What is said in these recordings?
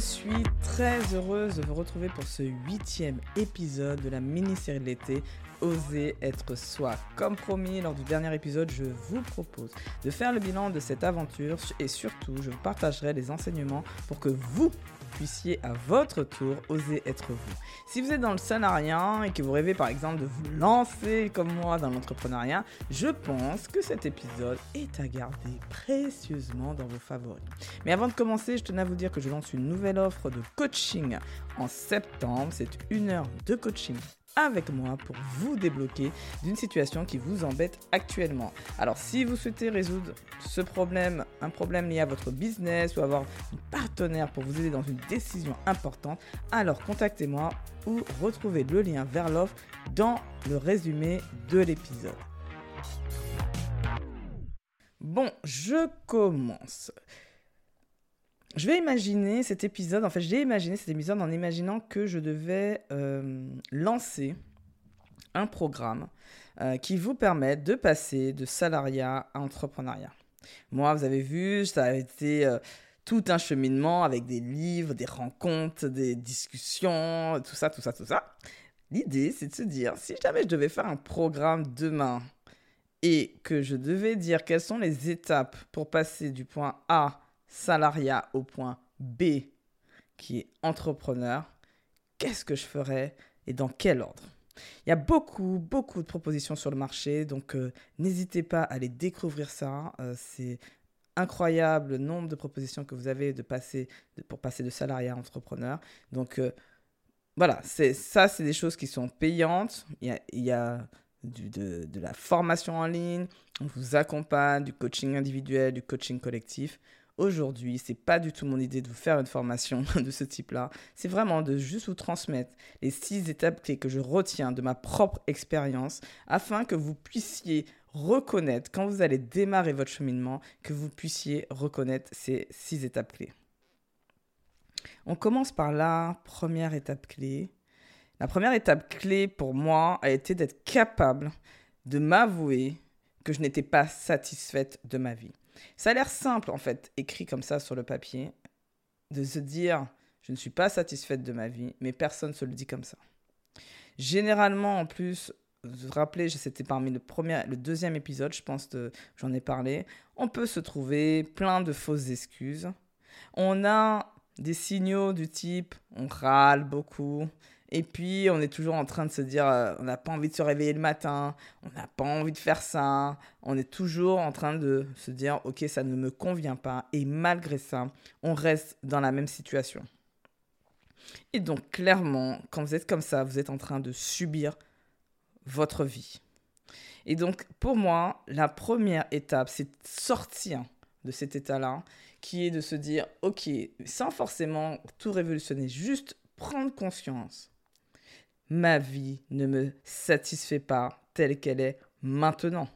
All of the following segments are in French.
Suis très heureuse de vous retrouver pour ce huitième épisode de la mini-série de l'été Oser être soi. Comme promis lors du dernier épisode, je vous propose de faire le bilan de cette aventure et surtout, je vous partagerai les enseignements pour que vous puissiez à votre tour oser être vous. Si vous êtes dans le salariat et que vous rêvez par exemple de vous lancer comme moi dans l'entrepreneuriat, je pense que cet épisode est à garder précieusement dans vos favoris. Mais avant de commencer, je tenais à vous dire que je lance une nouvelle offre de coaching en septembre. C'est une heure de coaching avec moi pour vous débloquer d'une situation qui vous embête actuellement. Alors si vous souhaitez résoudre ce problème, un problème lié à votre business ou avoir un partenaire pour vous aider dans une décision importante, alors contactez-moi ou retrouvez le lien vers l'offre dans le résumé de l'épisode. Bon, je commence. Je vais imaginer cet épisode, en fait, j'ai imaginé cet épisode en imaginant que je devais euh, lancer un programme euh, qui vous permette de passer de salariat à entrepreneuriat. Moi, vous avez vu, ça a été euh, tout un cheminement avec des livres, des rencontres, des discussions, tout ça, tout ça, tout ça. L'idée, c'est de se dire, si jamais je devais faire un programme demain et que je devais dire quelles sont les étapes pour passer du point A salariat au point B, qui est entrepreneur, qu'est-ce que je ferais et dans quel ordre? Il y a beaucoup, beaucoup de propositions sur le marché, donc euh, n'hésitez pas à aller découvrir ça. Euh, c'est incroyable le nombre de propositions que vous avez de passer, pour passer de salariat à entrepreneur. Donc euh, voilà, c'est, ça, c'est des choses qui sont payantes. Il y a, a de, de, la formation en ligne, on vous accompagne, du coaching individuel, du coaching collectif. Aujourd'hui, c'est pas du tout mon idée de vous faire une formation de ce type-là. C'est vraiment de juste vous transmettre les six étapes clés que je retiens de ma propre expérience afin que vous puissiez reconnaître, quand vous allez démarrer votre cheminement, que vous puissiez reconnaître ces six étapes clés. On commence par la première étape clé. La première étape clé pour moi a été d'être capable de m'avouer que je n'étais pas satisfaite de ma vie. Ça a l'air simple, en fait, écrit comme ça sur le papier, de se dire, je ne suis pas satisfaite de ma vie, mais personne ne se le dit comme ça. Généralement, en plus, vous vous rappelez, c'était parmi le, premier, le deuxième épisode, je pense, que j'en ai parlé, on peut se trouver plein de fausses excuses. On a des signaux du type, on râle beaucoup, et puis, on est toujours en train de se dire, euh, on n'a pas envie de se réveiller le matin, on n'a pas envie de faire ça. On est toujours en train de se dire, ok, ça ne me convient pas. Et malgré ça, on reste dans la même situation. Et donc, clairement, quand vous êtes comme ça, vous êtes en train de subir votre vie. Et donc, pour moi, la première étape, c'est sortir de cet état-là, qui est de se dire, ok, sans forcément tout révolutionner, juste prendre conscience ma vie ne me satisfait pas telle qu'elle est maintenant.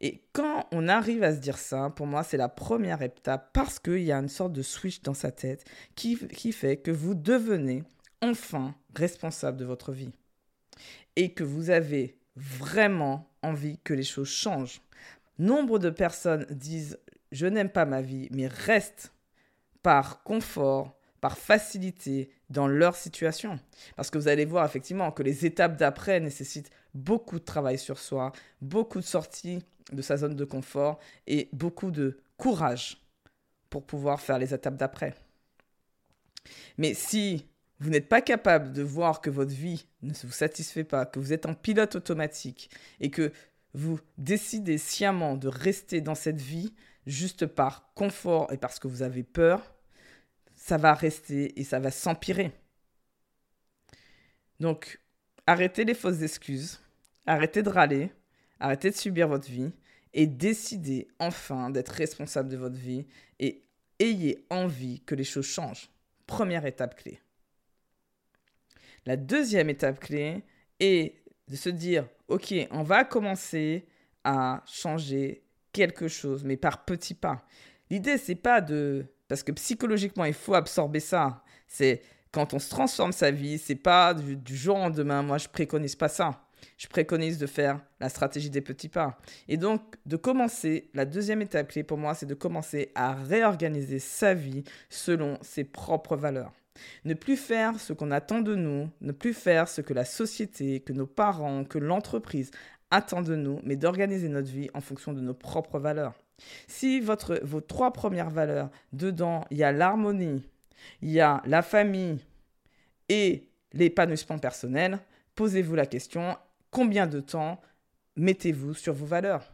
Et quand on arrive à se dire ça, pour moi, c'est la première étape parce qu'il y a une sorte de switch dans sa tête qui, qui fait que vous devenez enfin responsable de votre vie. Et que vous avez vraiment envie que les choses changent. Nombre de personnes disent je n'aime pas ma vie, mais restent par confort, par facilité dans leur situation. Parce que vous allez voir effectivement que les étapes d'après nécessitent beaucoup de travail sur soi, beaucoup de sorties de sa zone de confort et beaucoup de courage pour pouvoir faire les étapes d'après. Mais si vous n'êtes pas capable de voir que votre vie ne vous satisfait pas, que vous êtes en pilote automatique et que vous décidez sciemment de rester dans cette vie juste par confort et parce que vous avez peur, ça va rester et ça va s'empirer. Donc, arrêtez les fausses excuses, arrêtez de râler, arrêtez de subir votre vie et décidez enfin d'être responsable de votre vie et ayez envie que les choses changent. Première étape clé. La deuxième étape clé est de se dire, OK, on va commencer à changer quelque chose, mais par petits pas. L'idée, c'est pas de parce que psychologiquement, il faut absorber ça. C'est quand on se transforme sa vie, c'est pas du, jour au lendemain. Moi, je préconise pas ça. je préconise de faire la stratégie des petits pas. Et donc, de commencer, la deuxième étape clé pour moi, c'est de commencer à réorganiser sa vie selon ses propres valeurs. Ne plus faire ce qu'on attend de nous, ne plus faire ce que la société, que nos parents, que l'entreprise attend de nous, mais d'organiser notre vie en fonction de nos propres valeurs. Si votre, vos trois premières valeurs, dedans, il y a l'harmonie, il y a la famille et l'épanouissement personnel, posez-vous la question, combien de temps mettez-vous sur vos valeurs?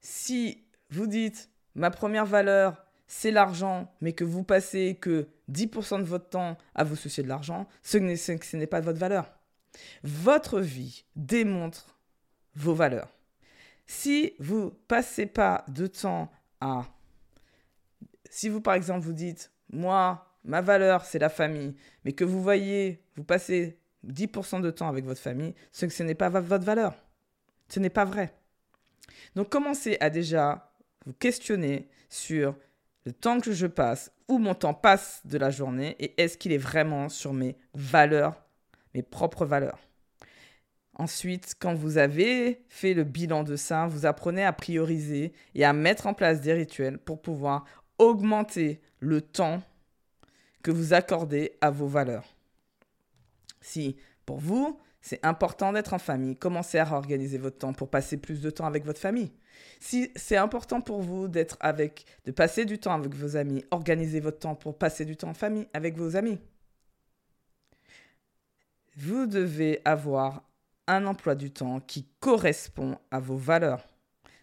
Si vous dites, ma première valeur, c'est l'argent, mais que vous passez que 10% de votre temps à vous soucier de l'argent, ce n'est pas votre valeur. Votre vie démontre vos valeurs. Si vous passez pas de temps à... Si vous, par exemple, vous dites, moi, ma valeur, c'est la famille, mais que vous voyez, vous passez 10% de temps avec votre famille, ce, ce n'est pas votre valeur. Ce n'est pas vrai. Donc commencez à déjà vous questionner sur le temps que je passe, où mon temps passe de la journée, et est-ce qu'il est vraiment sur mes valeurs, mes propres valeurs. Ensuite, quand vous avez fait le bilan de ça, vous apprenez à prioriser et à mettre en place des rituels pour pouvoir augmenter le temps que vous accordez à vos valeurs. Si pour vous, c'est important d'être en famille, commencez à organiser votre temps pour passer plus de temps avec votre famille. Si c'est important pour vous d'être avec, de passer du temps avec vos amis, organisez votre temps pour passer du temps en famille avec vos amis. Vous devez avoir un emploi du temps qui correspond à vos valeurs.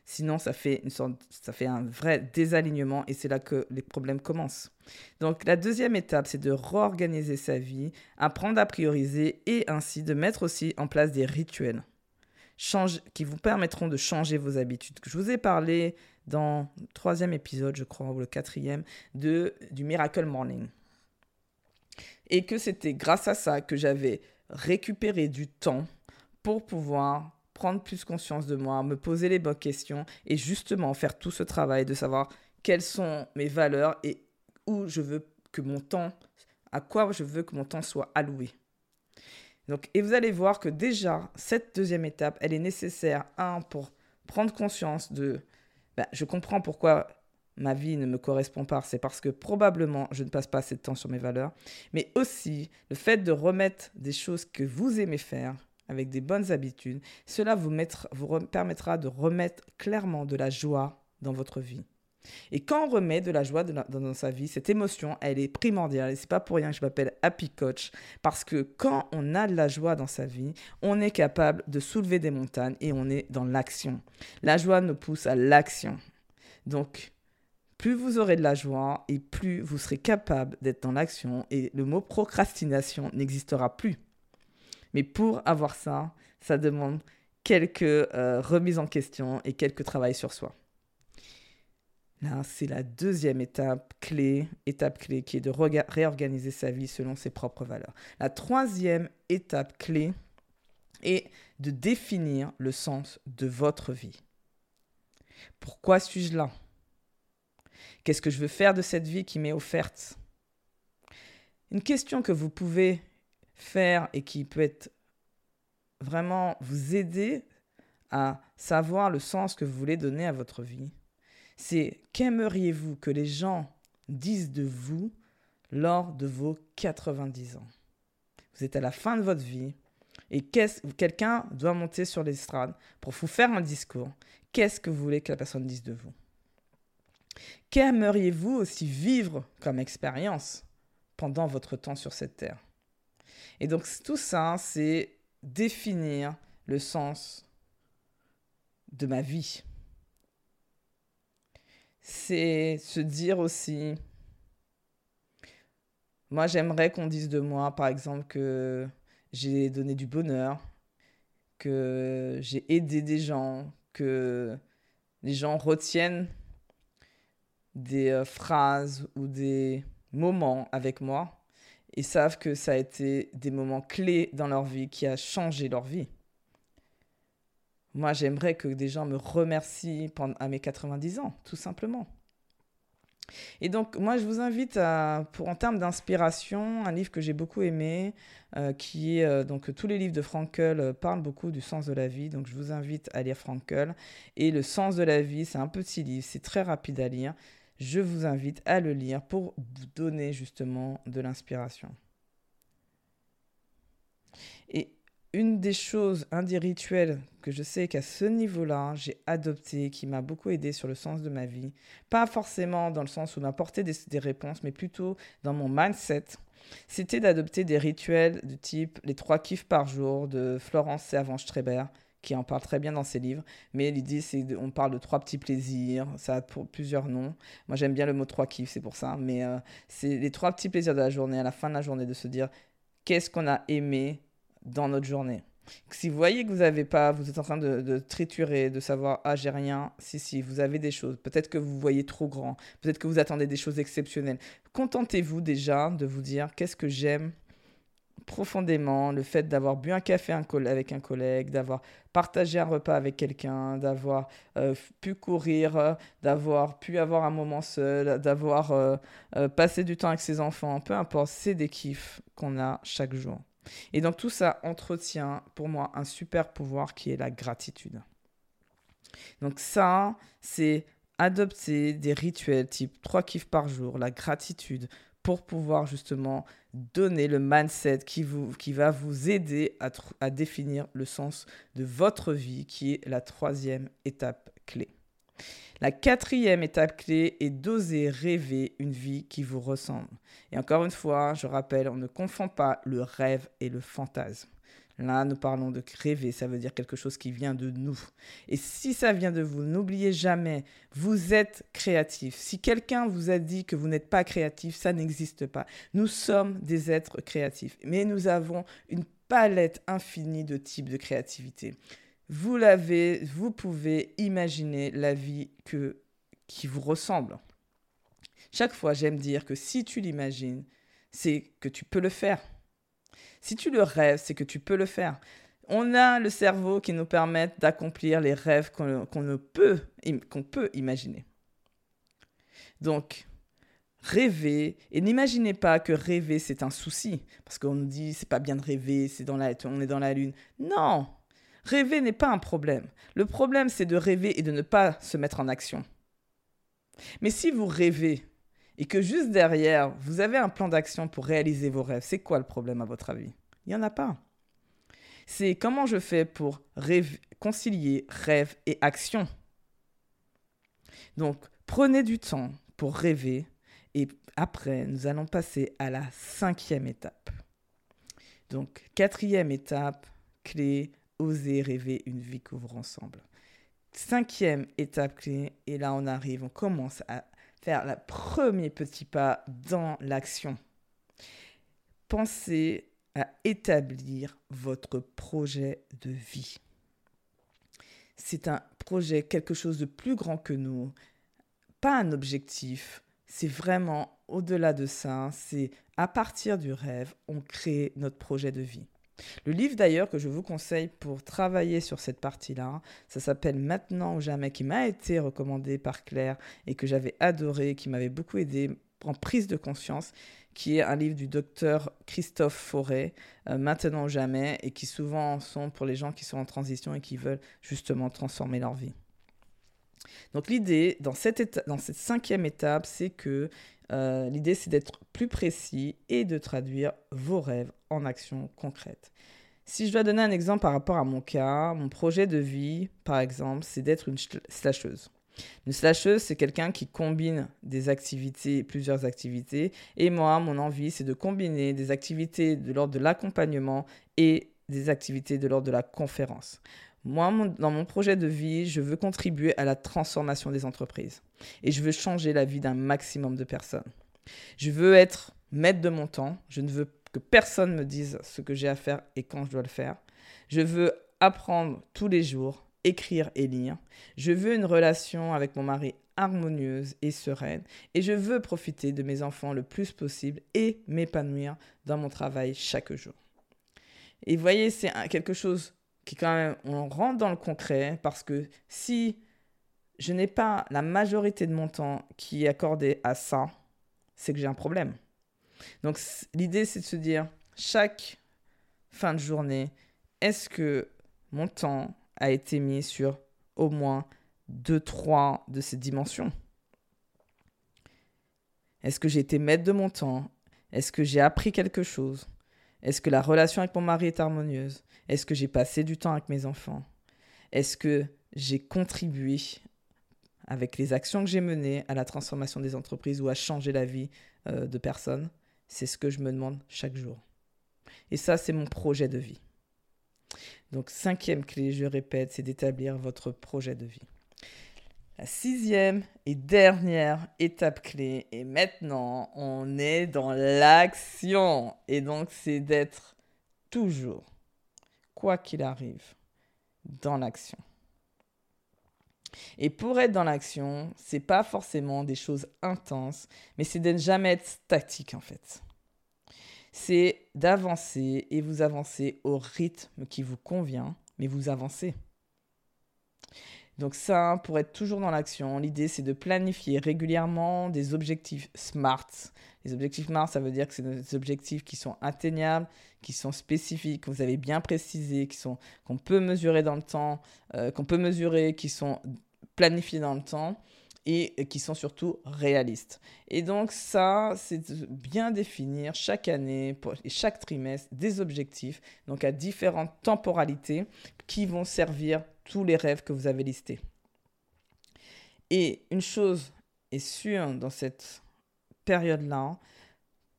Sinon, ça fait, une sorte, ça fait un vrai désalignement et c'est là que les problèmes commencent. Donc, la deuxième étape, c'est de réorganiser sa vie, apprendre à prioriser et ainsi de mettre aussi en place des rituels qui vous permettront de changer vos habitudes. Je vous ai parlé dans le troisième épisode, je crois, ou le quatrième, de, du Miracle Morning. Et que c'était grâce à ça que j'avais récupéré du temps pour pouvoir prendre plus conscience de moi, me poser les bonnes questions et justement faire tout ce travail de savoir quelles sont mes valeurs et où je veux que mon temps, à quoi je veux que mon temps soit alloué. Donc, et vous allez voir que déjà, cette deuxième étape, elle est nécessaire, un, pour prendre conscience de, bah, je comprends pourquoi ma vie ne me correspond pas, c'est parce que probablement je ne passe pas assez de temps sur mes valeurs, mais aussi le fait de remettre des choses que vous aimez faire, avec des bonnes habitudes, cela vous, permettra de remettre clairement de la joie dans votre vie. Et quand on remet de la joie dans sa vie, cette émotion, elle est primordiale. Et c'est pas pour rien que je m'appelle Happy Coach. Parce que quand on a de la joie dans sa vie, on est capable de soulever des montagnes et on est dans l'action. La joie nous pousse à l'action. Donc, plus vous aurez de la joie et plus vous serez capable d'être dans l'action et le mot procrastination n'existera plus. Mais pour avoir ça, ça demande quelques euh, remises en question et quelques travail sur soi. Là, c'est la deuxième étape clé, étape clé qui est de réorganiser sa vie selon ses propres valeurs. La troisième étape clé est de définir le sens de votre vie. Pourquoi suis-je là? Qu'est-ce que je veux faire de cette vie qui m'est offerte? Une question que vous pouvez faire et qui peut être vraiment vous aider à savoir le sens que vous voulez donner à votre vie, c'est qu'aimeriez-vous que les gens disent de vous lors de vos 90 ans? Vous êtes à la fin de votre vie et quelqu'un doit monter sur l'estrade pour vous faire un discours. Qu'est-ce que vous voulez que la personne dise de vous? Qu'aimeriez-vous aussi vivre comme expérience pendant votre temps sur cette terre? Et donc tout ça, c'est définir le sens de ma vie. C'est se dire aussi, moi j'aimerais qu'on dise de moi, par exemple, que j'ai donné du bonheur, que j'ai aidé des gens, que les gens retiennent des euh, phrases ou des moments avec moi et savent que ça a été des moments clés dans leur vie qui a changé leur vie. Moi, j'aimerais que des gens me remercient à mes 90 ans, tout simplement. Et donc, moi, je vous invite à, pour, en termes d'inspiration, un livre que j'ai beaucoup aimé, euh, qui est euh, donc tous les livres de Frankel euh, parlent beaucoup du sens de la vie. Donc, je vous invite à lire Frankel. Et le sens de la vie, c'est un petit livre, c'est très rapide à lire. Je vous invite à le lire pour vous donner justement de l'inspiration. Et une des choses, un des rituels que je sais qu'à ce niveau-là, j'ai adopté, qui m'a beaucoup aidé sur le sens de ma vie, pas forcément dans le sens où m'apporter des, des réponses, mais plutôt dans mon mindset, c'était d'adopter des rituels du type les trois kiffs par jour de Florence Servan-Streber, qui en parle très bien dans ses livres. Mais l'idée, c'est on parle de trois petits plaisirs. Ça a plusieurs noms. Moi, j'aime bien le mot trois kiffs, c'est pour ça. Mais euh, c'est les trois petits plaisirs de la journée, à la fin de la journée, de se dire qu'est-ce qu'on a aimé dans notre journée? Si vous voyez que vous n'avez pas, vous êtes en train de, triturer, de savoir ah j'ai rien, si si, vous avez des choses. Peut-être que vous voyez trop grand, peut-être que vous attendez des choses exceptionnelles. Contentez-vous déjà de vous dire qu'est-ce que j'aime profondément, le fait d'avoir bu un café avec un collègue, d'avoir partagé un repas avec quelqu'un, d'avoir euh, pu courir, d'avoir pu avoir un moment seul, d'avoir euh, euh, passé du temps avec ses enfants, peu importe, c'est des kiffs qu'on a chaque jour. Et donc tout ça entretient pour moi un super pouvoir qui est la gratitude. Donc ça, c'est adopter des rituels type 3 kiffs par jour, la gratitude, pour pouvoir justement donner le mindset qui, qui va vous aider à, à définir le sens de votre vie, qui est la troisième étape clé. La quatrième étape clé est d'oser rêver une vie qui vous ressemble. Et encore une fois, je rappelle, on ne confond pas le rêve et le fantasme. Là, nous parlons de rêver, ça veut dire quelque chose qui vient de nous. Et si ça vient de vous, n'oubliez jamais, vous êtes créatif. Si quelqu'un vous a dit que vous n'êtes pas créatif, ça n'existe pas. Nous sommes des êtres créatifs, mais nous avons une palette infinie de types de créativité vous l'avez, vous pouvez imaginer la vie que, qui vous ressemble. Chaque fois, j'aime dire que si tu l'imagines, c'est que tu peux le faire. Si tu le rêves, c'est que tu peux le faire. On a le cerveau qui nous permet d'accomplir les rêves qu'on peut, qu'on peut imaginer. Donc, rêver, et n'imaginez pas que rêver c'est un souci, parce qu'on nous dit c'est pas bien de rêver, c'est dans la, on est dans la lune. Non, Rêver n'est pas un problème. Le problème, c'est de rêver et de ne pas se mettre en action. Mais si vous rêvez et que juste derrière, vous avez un plan d'action pour réaliser vos rêves, c'est quoi le problème à votre avis? Il n'y en a pas. C'est comment je fais pour concilier rêve et action. Donc, prenez du temps pour rêver et après, nous allons passer à la cinquième étape. Donc, quatrième étape, clé, oser rêver une vie ouvre ensemble. Cinquième étape clé, et là on arrive, on commence à faire le premier petit pas dans l'action. Pensez à établir votre projet de vie. C'est un projet, quelque chose de plus grand que nous, pas un objectif, c'est vraiment au-delà de ça, c'est à partir du rêve, on crée notre projet de vie. Le livre d'ailleurs que je vous conseille pour travailler sur cette partie-là, ça s'appelle Maintenant ou jamais, qui m'a été recommandé par Claire et que j'avais adoré, qui m'avait beaucoup aidé en prise de conscience, qui est un livre du docteur Christophe Forêt, euh, Maintenant ou jamais, et qui souvent sont pour les gens qui sont en transition et qui veulent justement transformer leur vie. Donc l'idée dans cette, cinquième étape, c'est que euh, l'idée, c'est d'être plus précis et de traduire vos rêves en actions concrètes. Si je dois donner un exemple par rapport à mon cas, mon projet de vie, par exemple, c'est d'être une slasheuse. Une slasheuse, c'est quelqu'un qui combine des activités, plusieurs activités. Et moi, mon envie, c'est de combiner des activités de l'ordre de l'accompagnement et des activités de l'ordre de la conférence. Moi, dans mon projet de vie, je veux contribuer à la transformation des entreprises. Et je veux changer la vie d'un maximum de personnes. Je veux être maître de mon temps. Je ne veux que personne me dise ce que j'ai à faire et quand je dois le faire. Je veux apprendre tous les jours, écrire et lire. Je veux une relation avec mon mari harmonieuse et sereine. Et je veux profiter de mes enfants le plus possible et m'épanouir dans mon travail chaque jour. Et voyez, c'est quelque chose qui quand même, on rentre dans le concret parce que si je n'ai pas la majorité de mon temps qui est accordé à ça, c'est que j'ai un problème. Donc l'idée, c'est de se dire, chaque fin de journée, est-ce que mon temps a été mis sur au moins deux, trois de ces dimensions? Est-ce que j'ai été maître de mon temps? Est-ce que j'ai appris quelque chose? Est-ce que la relation avec mon mari est harmonieuse? Est-ce que j'ai passé du temps avec mes enfants? Est-ce que j'ai contribué avec les actions que j'ai menées à la transformation des entreprises ou à changer la vie euh, de personnes? C'est ce que je me demande chaque jour. Et ça, c'est mon projet de vie. Donc, cinquième clé, je répète, c'est d'établir votre projet de vie. La sixième et dernière étape clé, et maintenant, on est dans l'action. Et donc, c'est d'être toujours, quoi qu'il arrive, dans l'action. Et pour être dans l'action, c'est pas forcément des choses intenses, mais c'est de ne jamais être statique en fait c'est d'avancer et vous avancez au rythme qui vous convient, mais vous avancez. Donc ça, pour être toujours dans l'action, l'idée c'est de planifier régulièrement des objectifs SMART. Les objectifs SMART, ça veut dire que c'est des objectifs qui sont atteignables, qui sont spécifiques, que vous avez bien précisés, qui sont qu'on peut mesurer dans le temps, euh, qu'on peut mesurer, qui sont planifiés dans le temps et qui sont surtout réalistes. Et donc ça, c'est de bien définir chaque année et chaque trimestre des objectifs, donc à différentes temporalités, qui vont servir tous les rêves que vous avez listés. Et une chose est sûre dans cette période-là,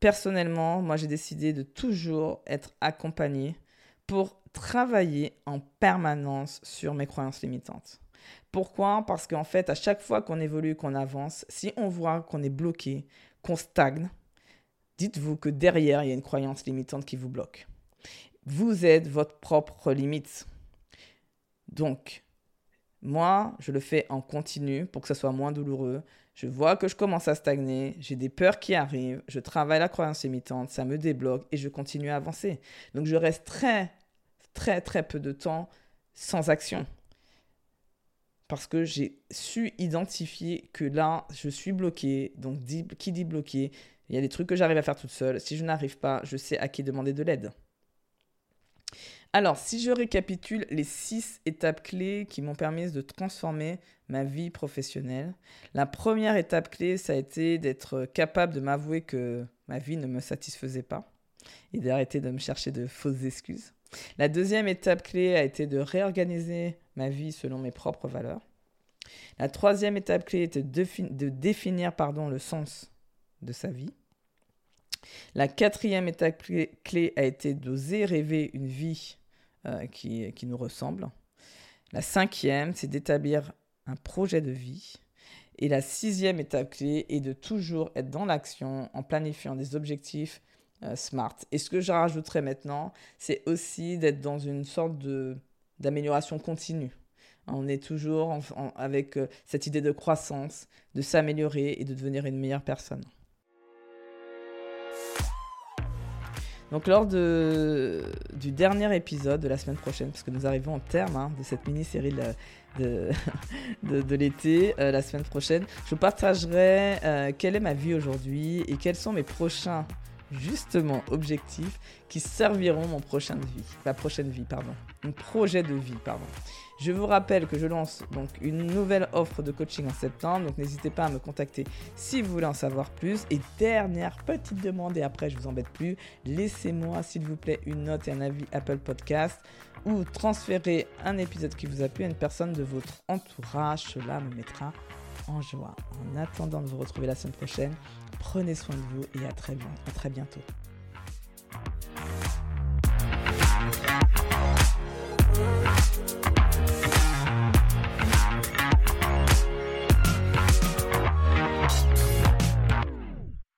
personnellement, moi j'ai décidé de toujours être accompagné pour travailler en permanence sur mes croyances limitantes. Pourquoi? Parce qu'en fait, à chaque fois qu'on évolue, qu'on avance, si on voit qu'on est bloqué, qu'on stagne, dites-vous que derrière, il y a une croyance limitante qui vous bloque. Vous êtes votre propre limite. Donc, moi, je le fais en continu pour que ce soit moins douloureux. Je vois que je commence à stagner, j'ai des peurs qui arrivent, je travaille la croyance limitante, ça me débloque et je continue à avancer. Donc, je reste très, très, très peu de temps sans action parce que j'ai su identifier que là, je suis bloqué. Donc, qui dit bloqué Il y a des trucs que j'arrive à faire toute seule. Si je n'arrive pas, je sais à qui demander de l'aide. Alors, si je récapitule les six étapes clés qui m'ont permis de transformer ma vie professionnelle, la première étape clé, ça a été d'être capable de m'avouer que ma vie ne me satisfaisait pas et d'arrêter de me chercher de fausses excuses. La deuxième étape clé a été de réorganiser ma vie selon mes propres valeurs. La troisième étape clé était de, définir pardon, le sens de sa vie. La quatrième étape clé, a été d'oser rêver une vie euh, qui, qui nous ressemble. La cinquième, c'est d'établir un projet de vie. Et la sixième étape clé est de toujours être dans l'action en planifiant des objectifs euh, smart. Et ce que je rajouterais maintenant, c'est aussi d'être dans une sorte d'amélioration continue. On est toujours avec euh, cette idée de croissance, de s'améliorer et de devenir une meilleure personne. Donc lors de, du dernier épisode de la semaine prochaine, puisque nous arrivons au terme hein, de cette mini-série de, de, l'été, euh, la semaine prochaine, je partagerai euh, quelle est ma vie aujourd'hui et quels sont mes prochains justement objectifs qui serviront mon prochain vie, ma prochaine vie, pardon, mon projet de vie, pardon. Je vous rappelle que je lance donc une nouvelle offre de coaching en septembre, donc n'hésitez pas à me contacter si vous voulez en savoir plus. Et dernière petite demande, et après je vous embête plus, laissez-moi s'il vous plaît une note et un avis Apple Podcast ou transférez un épisode qui vous a plu à une personne de votre entourage. Cela me mettra en joie. En attendant de vous retrouver la semaine prochaine, prenez soin de vous et à très, à très bientôt.